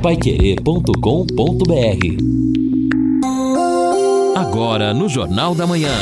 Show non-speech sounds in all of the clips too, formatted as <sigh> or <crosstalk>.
paiquerê.com.br Agora no Jornal da Manhã.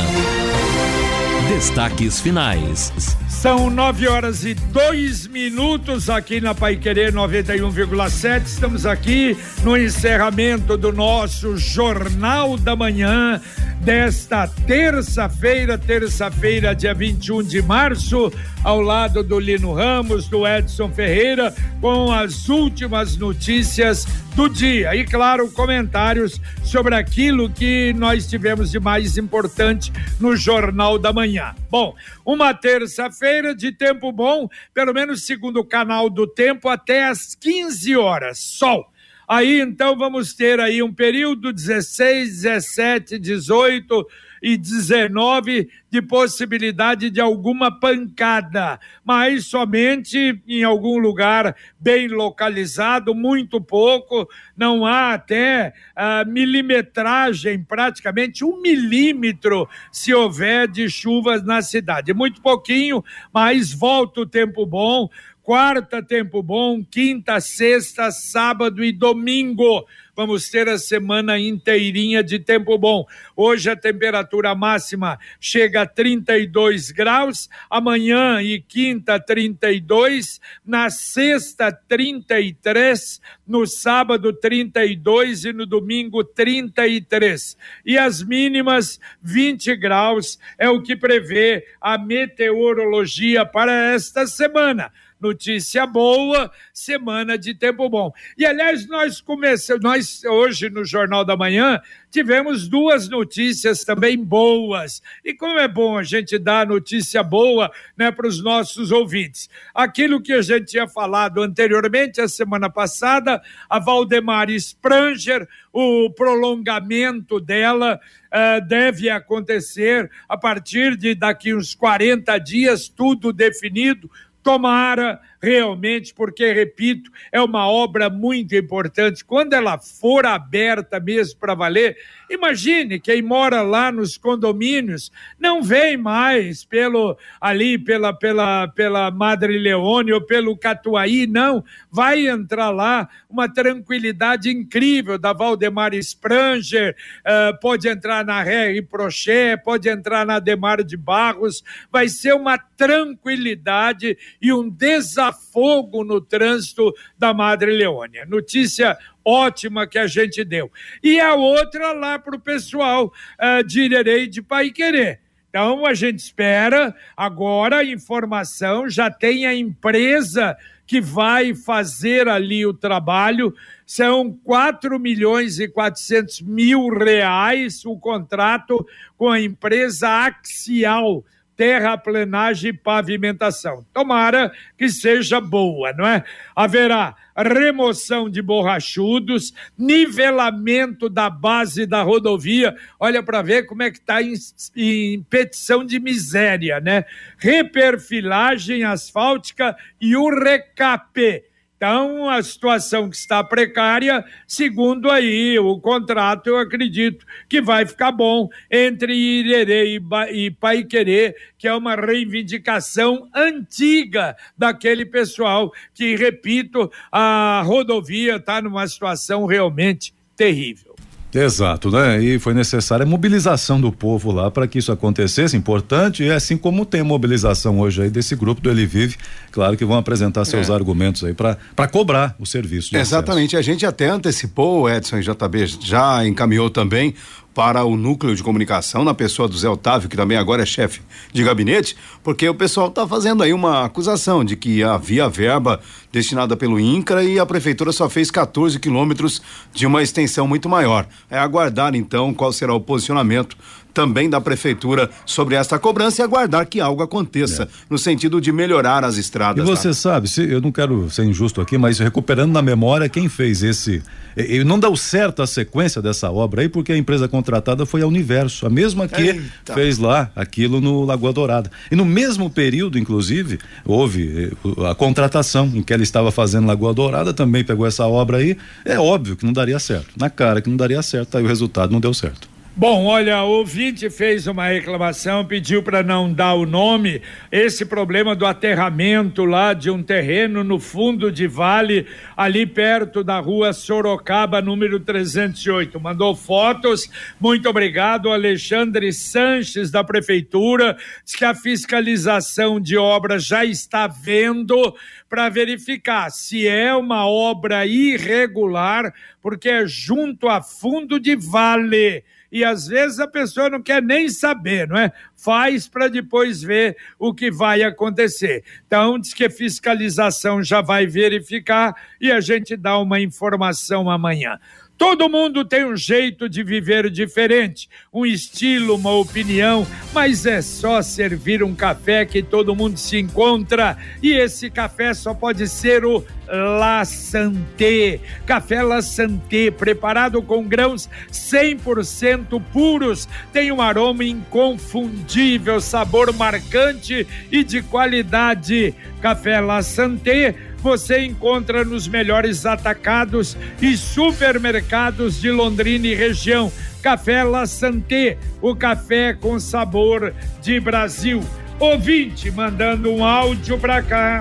Destaques finais. São nove horas e dois minutos aqui na Pai Querer 91,7. Estamos aqui no encerramento do nosso Jornal da Manhã desta terça-feira, terça-feira, dia 21 de março, ao lado do Lino Ramos, do Edson Ferreira, com as últimas notícias do dia. E, claro, comentários sobre aquilo que nós tivemos de mais importante no Jornal da Manhã. Bom, uma terça-feira de tempo bom, pelo menos segundo o canal do tempo, até às 15 horas. Sol. Aí então vamos ter aí um período 16, 17, 18 e 19 de possibilidade de alguma pancada, mas somente em algum lugar bem localizado, muito pouco, não há até a milimetragem, praticamente um milímetro, se houver de chuvas na cidade. Muito pouquinho, mas volta o tempo bom quarta, tempo bom, quinta, sexta, sábado e domingo. Vamos ter a semana inteirinha de tempo bom. Hoje a temperatura máxima chega a 32 graus, amanhã e quinta 32, na sexta 33, no sábado 32 e no domingo 33. E as mínimas 20 graus é o que prevê a meteorologia para esta semana notícia boa, semana de tempo bom. E aliás, nós começamos, nós hoje no Jornal da Manhã tivemos duas notícias também boas. E como é bom a gente dar notícia boa, né, para os nossos ouvintes. Aquilo que a gente tinha falado anteriormente, a semana passada, a Valdemar Spranger, o prolongamento dela uh, deve acontecer a partir de daqui uns 40 dias, tudo definido, Tomara realmente, porque, repito, é uma obra muito importante. Quando ela for aberta mesmo para valer, imagine quem mora lá nos condomínios não vem mais pelo ali pela pela pela Madre Leone ou pelo Catuaí, não, vai entrar lá uma tranquilidade incrível da Valdemar Spranger, uh, pode entrar na Ré Proché, pode entrar na Demar de Barros, vai ser uma tranquilidade e um desafio fogo no trânsito da Madre Leônia. Notícia ótima que a gente deu. E a outra lá para o pessoal uh, de Irerei de Pai Querer. Então a gente espera agora a informação, já tem a empresa que vai fazer ali o trabalho, são 4 milhões e 400 mil reais o contrato com a empresa Axial terraplenagem e pavimentação. Tomara que seja boa, não é? Haverá remoção de borrachudos, nivelamento da base da rodovia. Olha para ver como é que está em, em petição de miséria, né? Reperfilagem asfáltica e o recapê então, a situação que está precária, segundo aí o contrato, eu acredito que vai ficar bom entre Irerê e Paiquerê, que é uma reivindicação antiga daquele pessoal que, repito, a rodovia está numa situação realmente terrível. Exato, né? E foi necessária a mobilização do povo lá para que isso acontecesse, importante, e assim como tem a mobilização hoje aí desse grupo do Ele Vive, claro que vão apresentar seus é. argumentos aí para cobrar o serviço. Exatamente, acesso. a gente até antecipou, Edson e JB já encaminhou também para o núcleo de comunicação, na pessoa do Zé Otávio, que também agora é chefe de gabinete, porque o pessoal está fazendo aí uma acusação de que havia verba destinada pelo INCRA e a prefeitura só fez 14 quilômetros de uma extensão muito maior. É aguardar então qual será o posicionamento também da prefeitura sobre esta cobrança e aguardar que algo aconteça é. no sentido de melhorar as estradas. E você tá? sabe, se, eu não quero ser injusto aqui, mas recuperando na memória quem fez esse, e, não deu certo a sequência dessa obra aí porque a empresa contratada foi a Universo, a mesma que Eita. fez lá aquilo no Lagoa Dourada. E no mesmo período, inclusive, houve eh, a contratação em que ela estava fazendo Lagoa Dourada, também pegou essa obra aí. É óbvio que não daria certo. Na cara que não daria certo, aí o resultado não deu certo. Bom, olha, o ouvinte fez uma reclamação, pediu para não dar o nome. Esse problema do aterramento lá de um terreno no fundo de vale, ali perto da rua Sorocaba, número 308. Mandou fotos. Muito obrigado, Alexandre Sanches, da Prefeitura. Diz que a fiscalização de obra já está vendo para verificar se é uma obra irregular, porque é junto a fundo de vale e às vezes a pessoa não quer nem saber, não é? Faz para depois ver o que vai acontecer. Então, diz que a fiscalização já vai verificar e a gente dá uma informação amanhã. Todo mundo tem um jeito de viver diferente, um estilo, uma opinião, mas é só servir um café que todo mundo se encontra. E esse café só pode ser o La Santé. Café La Santé, preparado com grãos 100% puros, tem um aroma inconfundível, sabor marcante e de qualidade. Café La Santé você encontra nos melhores atacados e supermercados de Londrina e região. Café La Santé, o café com sabor de Brasil. Ouvinte mandando um áudio para cá.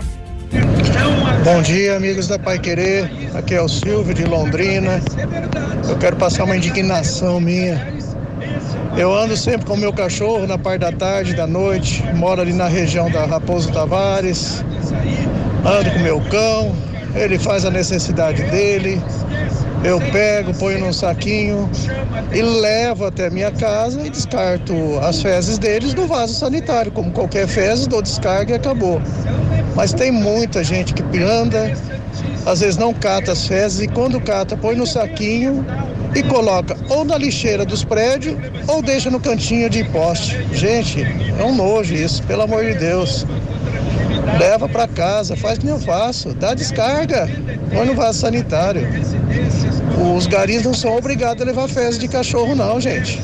Bom dia, amigos da Pai Querer. Aqui é o Silvio de Londrina. Eu quero passar uma indignação minha. Eu ando sempre com meu cachorro na parte da tarde, da noite. Moro ali na região da Raposo Tavares ando com meu cão, ele faz a necessidade dele, eu pego, ponho num saquinho e levo até minha casa e descarto as fezes deles no vaso sanitário. Como qualquer fezes, dou descarga e acabou. Mas tem muita gente que anda, às vezes não cata as fezes e quando cata, põe no saquinho e coloca ou na lixeira dos prédios ou deixa no cantinho de poste. Gente, é um nojo isso, pelo amor de Deus. Leva para casa, faz como eu faço, dá descarga, põe no vaso sanitário. Os garis não são obrigados a levar fezes de cachorro, não, gente.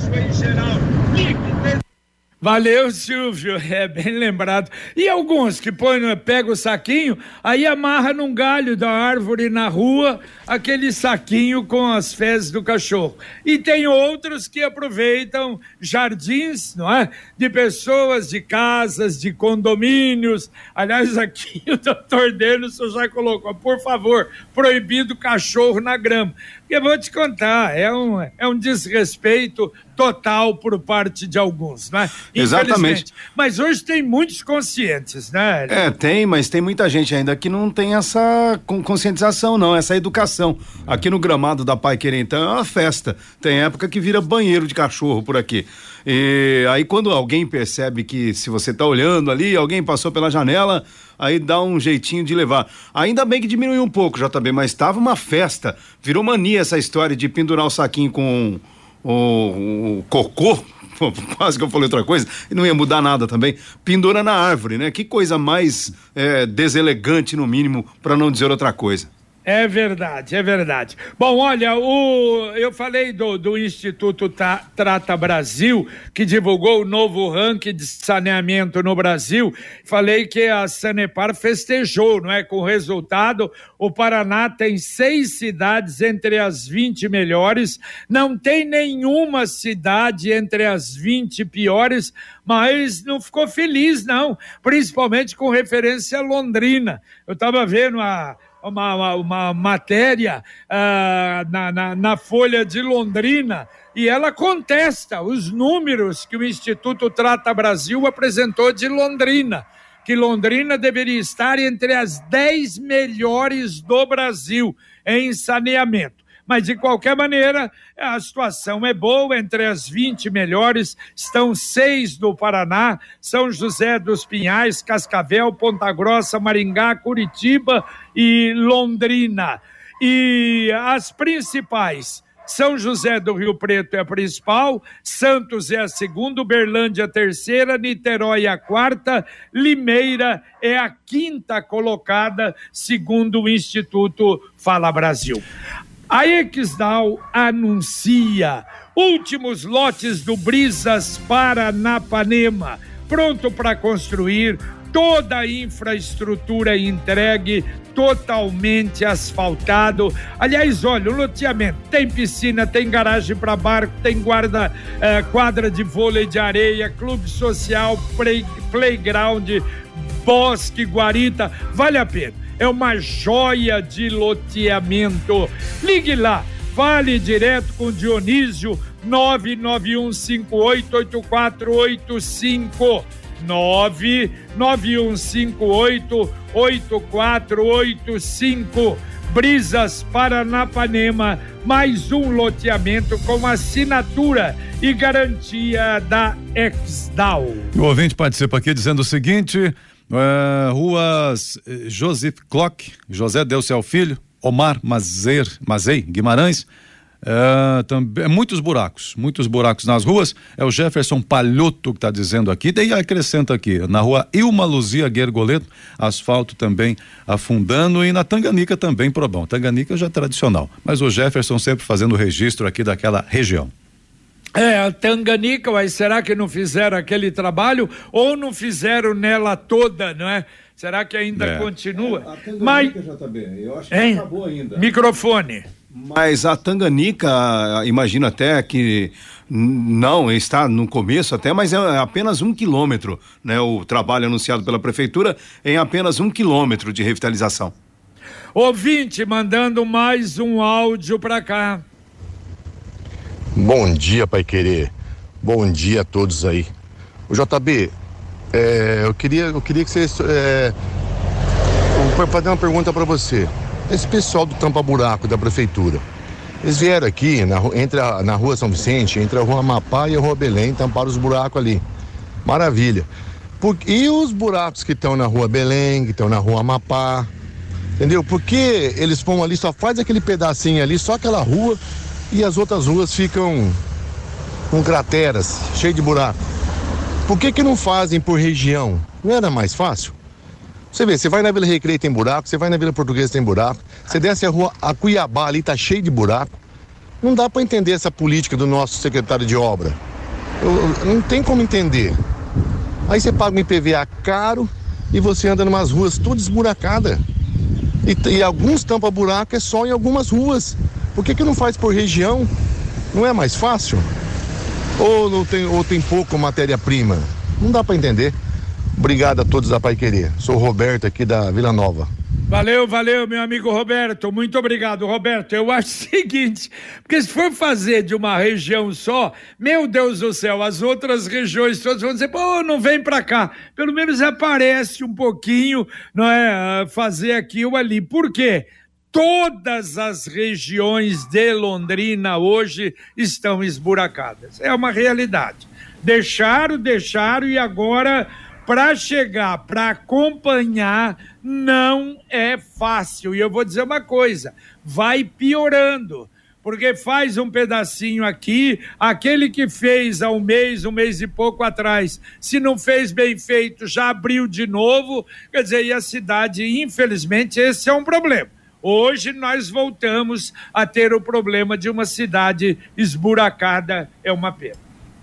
Valeu, Silvio, <laughs> é bem lembrado. E alguns que põe, pega o saquinho, aí amarra num galho da árvore na rua aquele saquinho com as fezes do cachorro. E tem outros que aproveitam jardins, não é? De pessoas, de casas, de condomínios. Aliás, aqui <laughs> o doutor Denis já colocou, por favor, proibido cachorro na grama. Porque vou te contar, é um, é um desrespeito total por parte de alguns, né? Exatamente. Mas hoje tem muitos conscientes, né? É, tem, mas tem muita gente ainda que não tem essa conscientização, não, essa educação. Aqui no gramado da Pai Querer, então, é uma festa. Tem época que vira banheiro de cachorro por aqui. E aí quando alguém percebe que se você está olhando ali, alguém passou pela janela, aí dá um jeitinho de levar. Ainda bem que diminuiu um pouco, JB, mas estava uma festa. Virou mania essa história de pendurar o saquinho com o, o cocô, <laughs> quase que eu falei outra coisa, e não ia mudar nada também. Pendura na árvore, né? Que coisa mais é, deselegante, no mínimo, para não dizer outra coisa. É verdade, é verdade. Bom, olha, o, eu falei do, do Instituto Trata Brasil, que divulgou o novo ranking de saneamento no Brasil. Falei que a Sanepar festejou, não é? Com o resultado, o Paraná tem seis cidades entre as 20 melhores, não tem nenhuma cidade entre as 20 piores, mas não ficou feliz, não, principalmente com referência a Londrina. Eu estava vendo a uma, uma, uma matéria uh, na, na, na Folha de Londrina e ela contesta os números que o Instituto Trata Brasil apresentou de Londrina, que Londrina deveria estar entre as 10 melhores do Brasil em saneamento. Mas, de qualquer maneira, a situação é boa. Entre as 20 melhores estão seis do Paraná: São José dos Pinhais, Cascavel, Ponta Grossa, Maringá, Curitiba e Londrina. E as principais. São José do Rio Preto é a principal, Santos é a segunda, Uberlândia a terceira, Niterói a quarta, Limeira é a quinta colocada, segundo o Instituto Fala Brasil. A Exdal anuncia últimos lotes do Brisas Paranapanema, pronto para construir toda a infraestrutura entregue, totalmente asfaltado. Aliás, olha, o loteamento tem piscina, tem garagem para barco, tem guarda eh, quadra de vôlei de areia, clube social, play, playground, bosque, guarita, vale a pena. É uma joia de loteamento. Ligue lá, fale direto com Dionísio 991588485. 991588485. Brisas Paranapanema, mais um loteamento com assinatura e garantia da Exdal. O ouvinte participa aqui dizendo o seguinte: é, ruas eh, Joseph Clock, José ao filho, Omar Mazer, Mazei Guimarães, é, também, muitos buracos, muitos buracos nas ruas. É o Jefferson Palhoto que está dizendo aqui. Daí acrescenta aqui, na rua Ilma Luzia Guergoleto, asfalto também afundando e na Tanganica também, Probão. Tanganica já é tradicional, mas o Jefferson sempre fazendo registro aqui daquela região. É, a Tanganica, mas será que não fizeram aquele trabalho ou não fizeram nela toda, não é? Será que ainda é. continua? A Tanganica mas... já tá bem. Eu acho que hein? acabou ainda. Microfone. Mas a Tanganica, imagino até que não está no começo até, mas é apenas um quilômetro, né? O trabalho anunciado pela prefeitura em apenas um quilômetro de revitalização. Ouvinte mandando mais um áudio para cá. Bom dia, Pai Querer. Bom dia a todos aí. O JB, é, eu queria, eu queria que você é, eu fazer uma pergunta para você. Esse pessoal do tampa buraco da prefeitura, eles vieram aqui na, entre a, na rua São Vicente, entre a rua Amapá e a rua Belém, tamparam os buracos ali. Maravilha. Por, e os buracos que estão na rua Belém, que estão na rua Amapá, entendeu? Porque eles vão ali, só faz aquele pedacinho ali, só aquela rua, e as outras ruas ficam com crateras, cheio de buraco. Por que que não fazem por região? Não era mais fácil? Você vê, você vai na Vila Recreio tem buraco, você vai na Vila Portuguesa tem buraco, você desce a rua a Cuiabá ali tá cheio de buraco. Não dá para entender essa política do nosso secretário de obra. Eu, não tem como entender. Aí você paga um IPVA caro e você anda em umas ruas todas esburacadas. E, e alguns tampa-buraco é só em algumas ruas. Por que, que não faz por região? Não é mais fácil? Ou, não tem, ou tem pouco matéria-prima? Não dá para entender. Obrigado a todos da Pai Querer. Sou o Roberto aqui da Vila Nova. Valeu, valeu, meu amigo Roberto. Muito obrigado, Roberto. Eu acho o seguinte: porque se for fazer de uma região só, meu Deus do céu, as outras regiões todas vão dizer, pô, não vem pra cá. Pelo menos aparece um pouquinho, não é? Fazer aqui ou ali. Por quê? Todas as regiões de Londrina hoje estão esburacadas. É uma realidade. Deixaram, deixaram e agora para chegar, para acompanhar, não é fácil. E eu vou dizer uma coisa: vai piorando. Porque faz um pedacinho aqui, aquele que fez há um mês, um mês e pouco atrás, se não fez bem feito, já abriu de novo. Quer dizer, e a cidade, infelizmente, esse é um problema Hoje nós voltamos a ter o problema de uma cidade esburacada, é uma pena.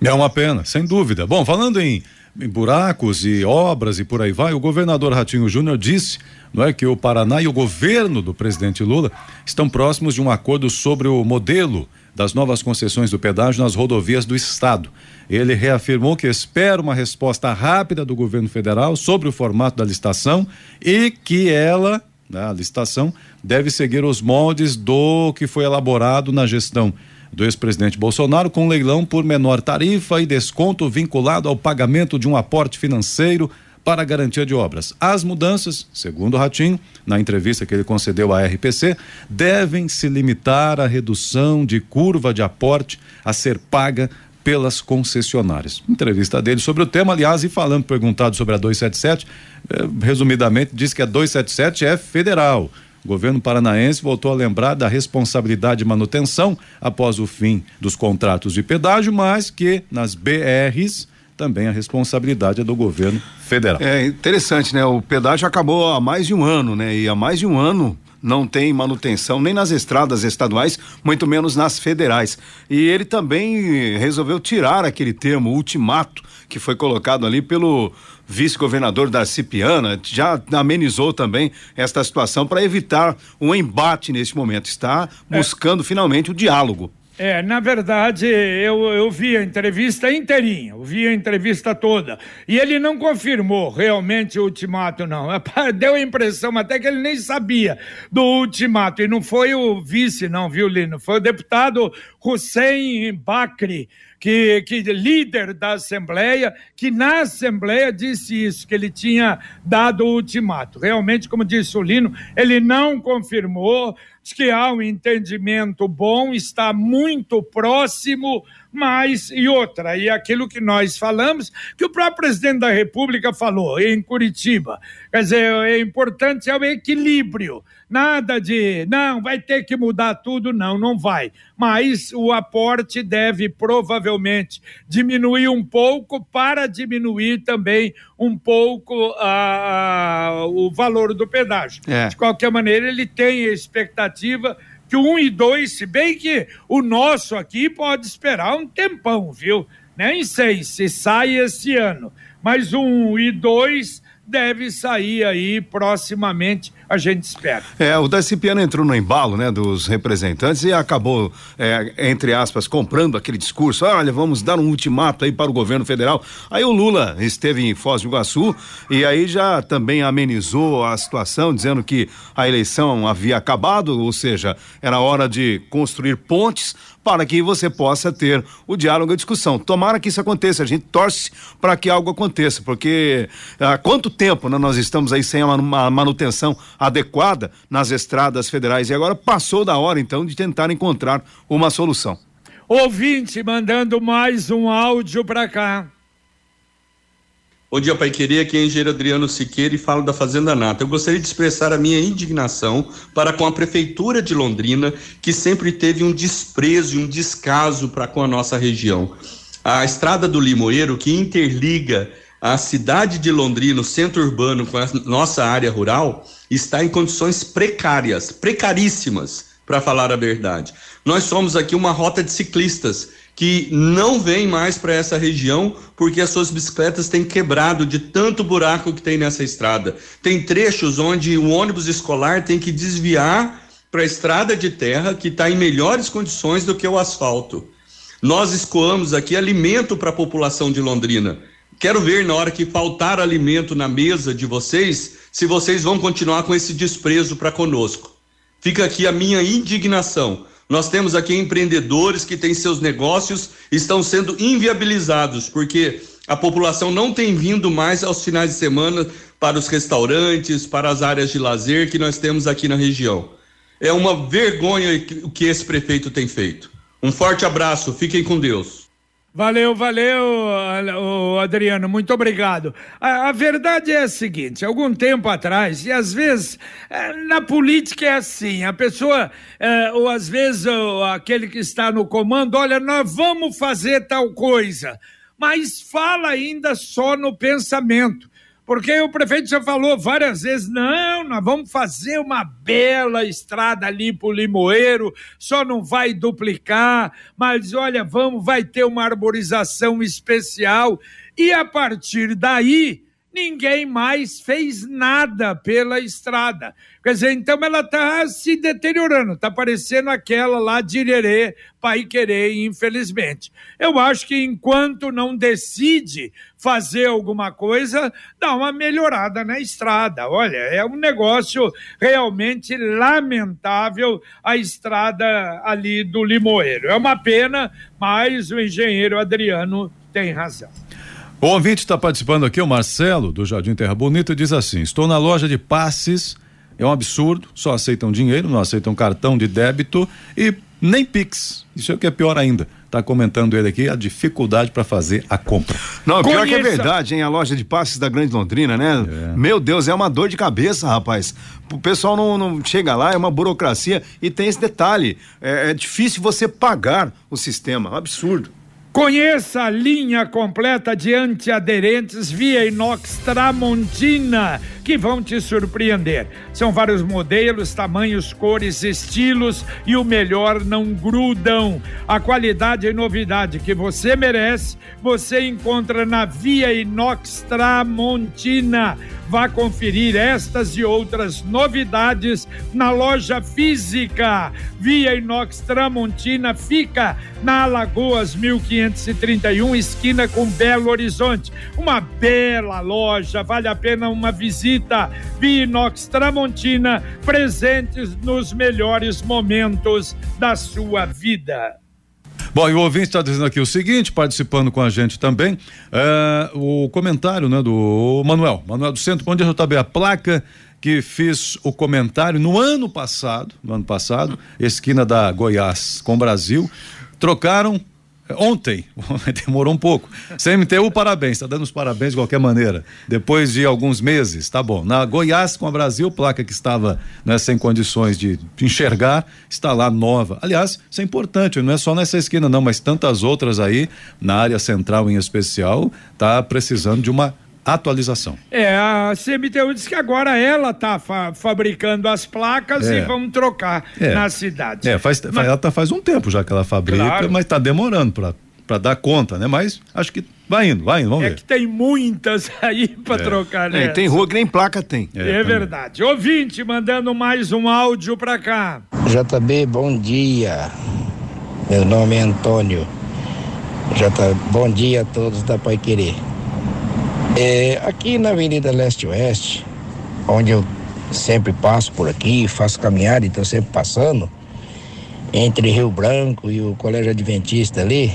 É uma pena, sem dúvida. Bom, falando em, em buracos e obras e por aí vai, o governador Ratinho Júnior disse não é que o Paraná e o governo do presidente Lula estão próximos de um acordo sobre o modelo das novas concessões do pedágio nas rodovias do estado. Ele reafirmou que espera uma resposta rápida do governo federal sobre o formato da licitação e que ela né, a licitação deve seguir os moldes do que foi elaborado na gestão do ex-presidente Bolsonaro, com leilão por menor tarifa e desconto vinculado ao pagamento de um aporte financeiro para garantia de obras. As mudanças, segundo o Ratinho, na entrevista que ele concedeu à RPC, devem se limitar à redução de curva de aporte a ser paga pelas concessionárias. Entrevista dele sobre o tema, aliás, e falando, perguntado sobre a 277, eh, resumidamente, disse que a 277 é federal. O governo paranaense voltou a lembrar da responsabilidade de manutenção após o fim dos contratos de pedágio, mas que nas BRs também a responsabilidade é do governo federal. É interessante, né? O pedágio acabou há mais de um ano, né? E há mais de um ano não tem manutenção nem nas estradas estaduais, muito menos nas federais. E ele também resolveu tirar aquele termo ultimato que foi colocado ali pelo vice-governador Darcy Piana, já amenizou também esta situação para evitar um embate neste momento. Está é. buscando é. finalmente o diálogo. É, na verdade, eu, eu vi a entrevista inteirinha, eu vi a entrevista toda. E ele não confirmou realmente o ultimato, não. <laughs> Deu a impressão até que ele nem sabia do ultimato. E não foi o vice, não, viu, Lino? Foi o deputado Hussein Bakri que, que líder da Assembleia, que na Assembleia disse isso, que ele tinha dado o ultimato. Realmente, como disse o Lino, ele não confirmou, que há um entendimento bom, está muito próximo, mas e outra, e aquilo que nós falamos, que o próprio presidente da República falou em Curitiba, quer dizer, é importante é o equilíbrio Nada de, não, vai ter que mudar tudo, não, não vai. Mas o aporte deve provavelmente diminuir um pouco para diminuir também um pouco a, o valor do pedágio. É. De qualquer maneira, ele tem a expectativa que o 1 e 2, se bem que o nosso aqui pode esperar um tempão, viu? Nem sei se sai esse ano, mas o 1 e 2 deve sair aí proximamente, a gente espera. É, o Darcy Piano entrou no embalo, né, dos representantes e acabou, é, entre aspas, comprando aquele discurso, olha, vamos dar um ultimato aí para o governo federal. Aí o Lula esteve em Foz do Iguaçu e aí já também amenizou a situação, dizendo que a eleição havia acabado, ou seja, era hora de construir pontes para que você possa ter o diálogo e a discussão. Tomara que isso aconteça, a gente torce para que algo aconteça, porque há quanto tempo né, nós estamos aí sem a manutenção adequada nas estradas federais e agora passou da hora então de tentar encontrar uma solução. Ouvinte mandando mais um áudio para cá. Bom dia, Pai Querer. Aqui é engenheiro Adriano Siqueira e falo da Fazenda Nata. Eu gostaria de expressar a minha indignação para com a Prefeitura de Londrina, que sempre teve um desprezo e um descaso para com a nossa região. A estrada do Limoeiro, que interliga a cidade de Londrina, o centro urbano, com a nossa área rural, está em condições precárias, precaríssimas, para falar a verdade. Nós somos aqui uma rota de ciclistas que não vem mais para essa região porque as suas bicicletas têm quebrado de tanto buraco que tem nessa estrada. Tem trechos onde o ônibus escolar tem que desviar para a estrada de terra que está em melhores condições do que o asfalto. Nós escoamos aqui alimento para a população de Londrina. Quero ver na hora que faltar alimento na mesa de vocês, se vocês vão continuar com esse desprezo para conosco. Fica aqui a minha indignação nós temos aqui empreendedores que têm seus negócios estão sendo inviabilizados porque a população não tem vindo mais aos finais de semana para os restaurantes, para as áreas de lazer que nós temos aqui na região. É uma vergonha o que esse prefeito tem feito. Um forte abraço, fiquem com Deus. Valeu, valeu, Adriano, muito obrigado. A, a, verdade é a seguinte: algum tempo atrás, e às vezes é, na política é assim, a pessoa, é, ou às vezes ou, aquele que está no comando, olha, nós vamos fazer tal coisa, mas fala ainda só no pensamento. Porque o prefeito já falou várias vezes: não, nós vamos fazer uma bela estrada ali para o Limoeiro, só não vai duplicar, mas olha, vamos, vai ter uma arborização especial. E a partir daí ninguém mais fez nada pela estrada. Quer dizer, então ela está se deteriorando, está parecendo aquela lá de Irerê, Pai Querer, infelizmente. Eu acho que enquanto não decide fazer alguma coisa, dá uma melhorada na estrada. Olha, é um negócio realmente lamentável a estrada ali do Limoeiro. É uma pena, mas o engenheiro Adriano tem razão. O ouvinte está participando aqui, o Marcelo, do Jardim Terra Bonita, diz assim: Estou na loja de passes, é um absurdo, só aceitam dinheiro, não aceitam cartão de débito e nem Pix. Isso é o que é pior ainda. Está comentando ele aqui a dificuldade para fazer a compra. Não, pior que é verdade, hein? A loja de passes da Grande Londrina, né? É. Meu Deus, é uma dor de cabeça, rapaz. O pessoal não, não chega lá, é uma burocracia e tem esse detalhe: é, é difícil você pagar o sistema, é um absurdo. Conheça a linha completa de antiaderentes via inox Tramontina que vão te surpreender. São vários modelos, tamanhos, cores, estilos e o melhor não grudam. A qualidade e novidade que você merece, você encontra na Via Inox Tramontina. Vá conferir estas e outras novidades na loja física. Via Inox Tramontina fica na Alagoas 1531, esquina com Belo Horizonte. Uma bela loja, vale a pena uma visita. Via Inox Tramontina, presentes nos melhores momentos da sua vida. Bom, e o ouvinte está dizendo aqui o seguinte, participando com a gente também, é, o comentário né, do Manuel, Manuel do Centro, onde eu JB, a placa que fiz o comentário no ano passado, no ano passado, esquina da Goiás com Brasil, trocaram Ontem, <laughs> demorou um pouco. CMTU, parabéns, está dando os parabéns de qualquer maneira. Depois de alguns meses, tá bom. Na Goiás com a Brasil, placa que estava né, sem condições de enxergar, está lá nova. Aliás, isso é importante, não é só nessa esquina, não, mas tantas outras aí, na área central em especial, tá precisando de uma atualização. É, a CMTU disse que agora ela está fa fabricando as placas é. e vamos trocar é. na cidade. É, faz, mas... ela tá faz um tempo já que ela fabrica, claro. mas está demorando para para dar conta, né? Mas acho que vai indo, vai indo, vamos é ver. É que tem muitas <laughs> aí para é. trocar, né? É, tem rua que nem placa tem. É, é verdade. Ouvinte, mandando mais um áudio para cá. JB, bom dia. Meu nome é Antônio. J, bom dia a todos da Pai Querer. É, aqui na Avenida Leste-Oeste, onde eu sempre passo por aqui, faço caminhada e estou sempre passando, entre Rio Branco e o Colégio Adventista ali,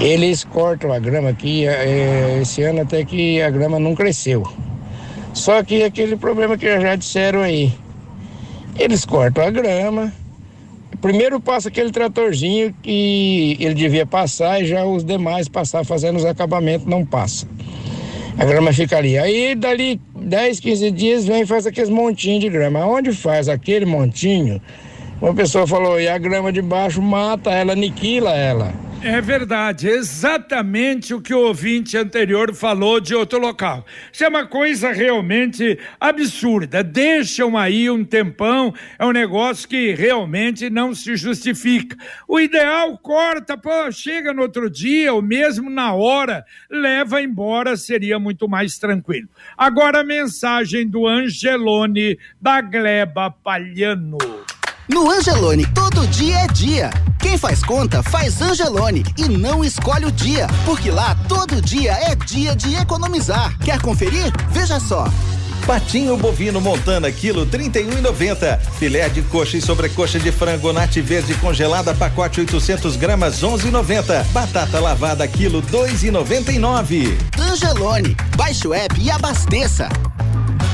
eles cortam a grama aqui, é, esse ano até que a grama não cresceu. Só que aquele problema que já disseram aí, eles cortam a grama, primeiro passa aquele tratorzinho que ele devia passar e já os demais passar fazendo os acabamentos não passa. A grama fica ali. Aí, dali 10, 15 dias, vem e faz aqueles montinhos de grama. Onde faz aquele montinho, uma pessoa falou, e a grama de baixo mata ela, aniquila ela. É verdade, exatamente o que o ouvinte anterior falou de outro local. Isso é uma coisa realmente absurda. Deixam aí um tempão, é um negócio que realmente não se justifica. O ideal corta, pô, chega no outro dia, ou mesmo na hora, leva embora, seria muito mais tranquilo. Agora a mensagem do Angelone da Gleba Palhano. No Angelone, todo dia é dia. Quem faz conta, faz Angelone e não escolhe o dia, porque lá todo dia é dia de economizar. Quer conferir? Veja só. Patinho bovino montana, quilo trinta e um Filé de coxa e sobrecoxa de frango nati verde congelada, pacote 800 gramas, onze e Batata lavada, quilo dois e Angelone, baixe o app e abasteça.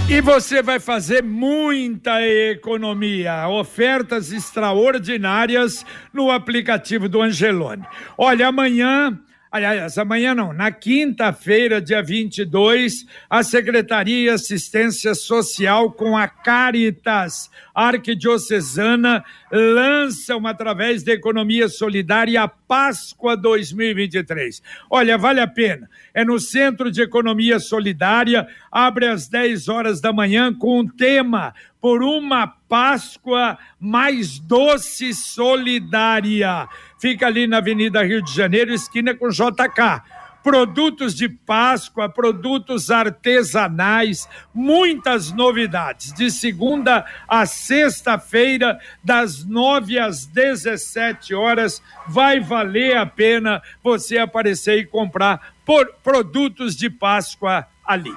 E você vai fazer muita economia, ofertas extraordinárias no aplicativo do Angelone. Olha, amanhã Aliás, amanhã não, na quinta-feira, dia 22, a Secretaria Assistência Social com a Caritas Arquidiocesana lançam, através da Economia Solidária, a Páscoa 2023. Olha, vale a pena. É no Centro de Economia Solidária, abre às 10 horas da manhã com o tema por uma Páscoa mais doce solidária. Fica ali na Avenida Rio de Janeiro, esquina com JK produtos de Páscoa, produtos artesanais, muitas novidades. De segunda a sexta-feira, das nove às 17 horas, vai valer a pena você aparecer e comprar por produtos de Páscoa ali.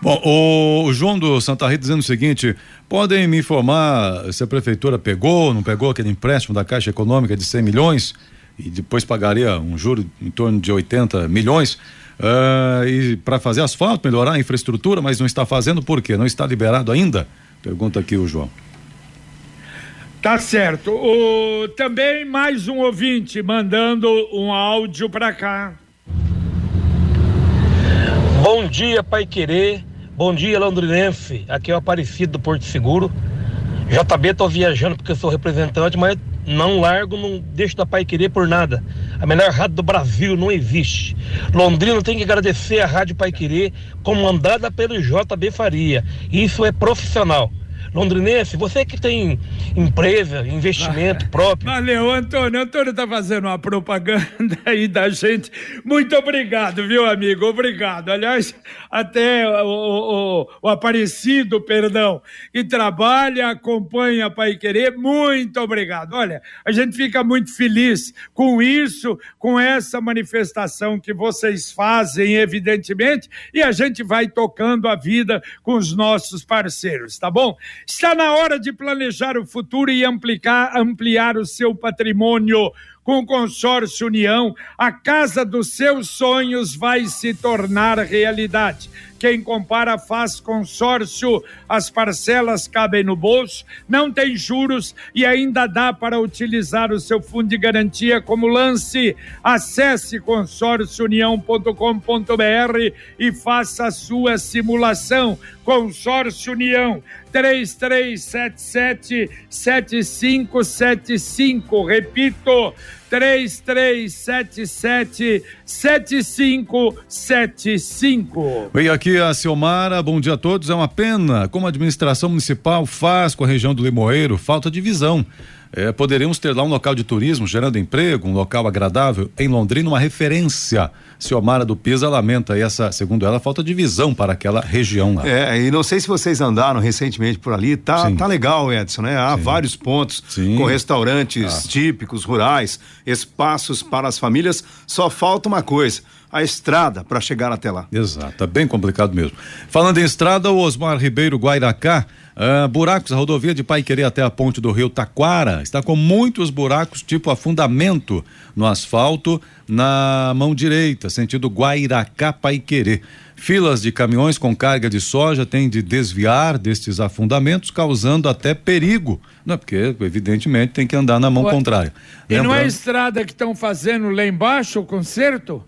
Bom, o João do Santa Rita dizendo o seguinte: podem me informar se a prefeitura pegou, não pegou aquele empréstimo da Caixa Econômica de 100 milhões e depois pagaria um juro em torno de 80 milhões uh, e para fazer asfalto, melhorar a infraestrutura, mas não está fazendo por quê? Não está liberado ainda? Pergunta aqui o João. Tá certo. O, também mais um ouvinte mandando um áudio para cá. Bom dia, Pai Querer. Bom dia, Londrinense. Aqui é o Aparecido do Porto Seguro. JB tô viajando porque eu sou representante, mas Não largo, não deixo da Pai Querer por nada. A melhor rádio do Brasil não existe. Londrina tem que agradecer a Rádio Pai Querer, comandada pelo JB Faria. Isso é profissional londrinense, você que tem empresa, investimento ah, próprio. Valeu, Antônio. Antônio tá fazendo uma propaganda <laughs> aí da gente. Muito obrigado, viu, amigo? Obrigado. Aliás, até o, o, o Aparecido, perdão, que trabalha, acompanha Pai Querer, muito obrigado. Olha, a gente fica muito feliz com isso, com essa manifestação que vocês fazem, evidentemente, e a gente vai tocando a vida com os nossos parceiros, tá bom? Está na hora de planejar o futuro e ampliar, ampliar o seu patrimônio. Com o consórcio União, a casa dos seus sonhos vai se tornar realidade. Quem compara faz consórcio, as parcelas cabem no bolso, não tem juros e ainda dá para utilizar o seu fundo de garantia como lance. Acesse consórciounião.com.br e faça a sua simulação. Consórcio União 3377 7575. Repito, 3377 7575. Vem aqui a Silmara, bom dia a todos. É uma pena como a administração municipal faz com a região do Limoeiro, falta de visão. É, poderíamos ter lá um local de turismo gerando emprego, um local agradável. Em Londrina, uma referência. Ciomara do Pisa lamenta essa, segundo ela, falta de visão para aquela região lá. É, e não sei se vocês andaram recentemente por ali, tá, tá legal, Edson, né? Há Sim. vários pontos Sim. com restaurantes ah. típicos, rurais, espaços para as famílias. Só falta uma coisa a estrada para chegar até lá. Exato, é bem complicado mesmo. Falando em estrada, o Osmar Ribeiro Guairacá Uh, buracos, a rodovia de Pai Querer até a ponte do rio Taquara está com muitos buracos, tipo afundamento no asfalto na mão direita, sentido Guairacá Pai Querer. Filas de caminhões com carga de soja têm de desviar destes afundamentos, causando até perigo. Não é porque, evidentemente, tem que andar na mão Ué, contrária. E Lembrando... não é a estrada que estão fazendo lá embaixo o conserto?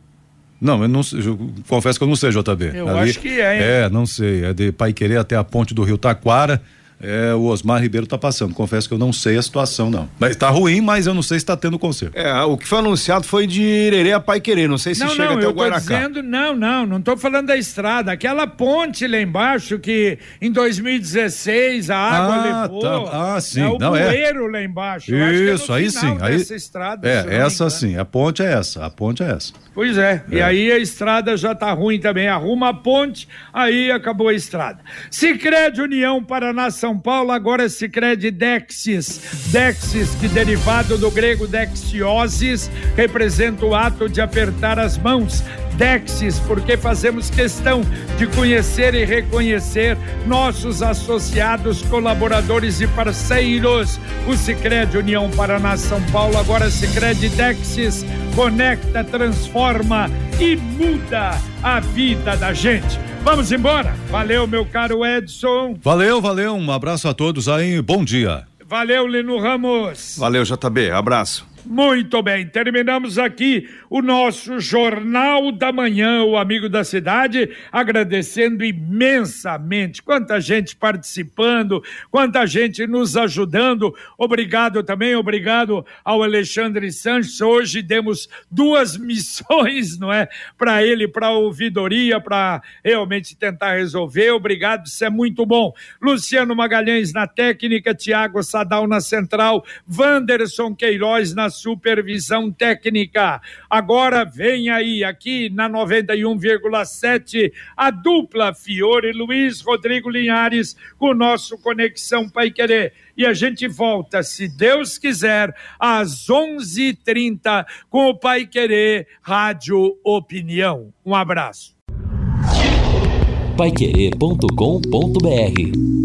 Não, eu não eu confesso que eu não sei, JB. Eu Ali, acho que é, hein? É, não sei. É de Pai Querer até a ponte do Rio Taquara é, o Osmar Ribeiro está passando. Confesso que eu não sei a situação, não. Mas está ruim, mas eu não sei se está tendo conserto. É, o que foi anunciado foi de Irerê a Pai Querer. Não sei se não, chega não, até o Guaracá. Dizendo, não, não, não estou falando da estrada. Aquela ponte lá embaixo que em 2016 a água ah, levou. Tá. Ah, sim. É o não, é. bueiro é. lá embaixo. Isso, aí sim. Aí, estrada, é, essa sim. A ponte é essa. A ponte é essa. Pois é. é. E aí a estrada já está ruim também. Arruma a ponte, aí acabou a estrada. Sicredi União Paraná São Paulo agora Sicredi Dexis. Dexis, que derivado do grego dexiosis, representa o ato de apertar as mãos. Dexis, porque fazemos questão de conhecer e reconhecer nossos associados, colaboradores e parceiros. O Sicredi União Paraná São Paulo, agora Sicredi Dexis, conecta, transforma e muda a vida da gente. Vamos embora. Valeu, meu caro Edson. Valeu, valeu. Um abraço a todos aí. Bom dia. Valeu, Lino Ramos. Valeu, JB. Abraço. Muito bem, terminamos aqui o nosso Jornal da Manhã, o Amigo da Cidade, agradecendo imensamente quanta gente participando, quanta gente nos ajudando. Obrigado também, obrigado ao Alexandre Sanches. Hoje demos duas <laughs> missões, não é? Para ele, para a ouvidoria, para realmente tentar resolver. Obrigado, isso é muito bom. Luciano Magalhães na técnica, Tiago Sadal na central, Wanderson Queiroz na supervisão técnica. Agora vem aí, aqui na 91,7, a dupla Fiore Luiz Rodrigo Linhares com o nosso Conexão Pai Querer. E a gente volta, se Deus quiser, às 11:30 com o Pai Querer Rádio Opinião. Um abraço. Paiquerê.com.br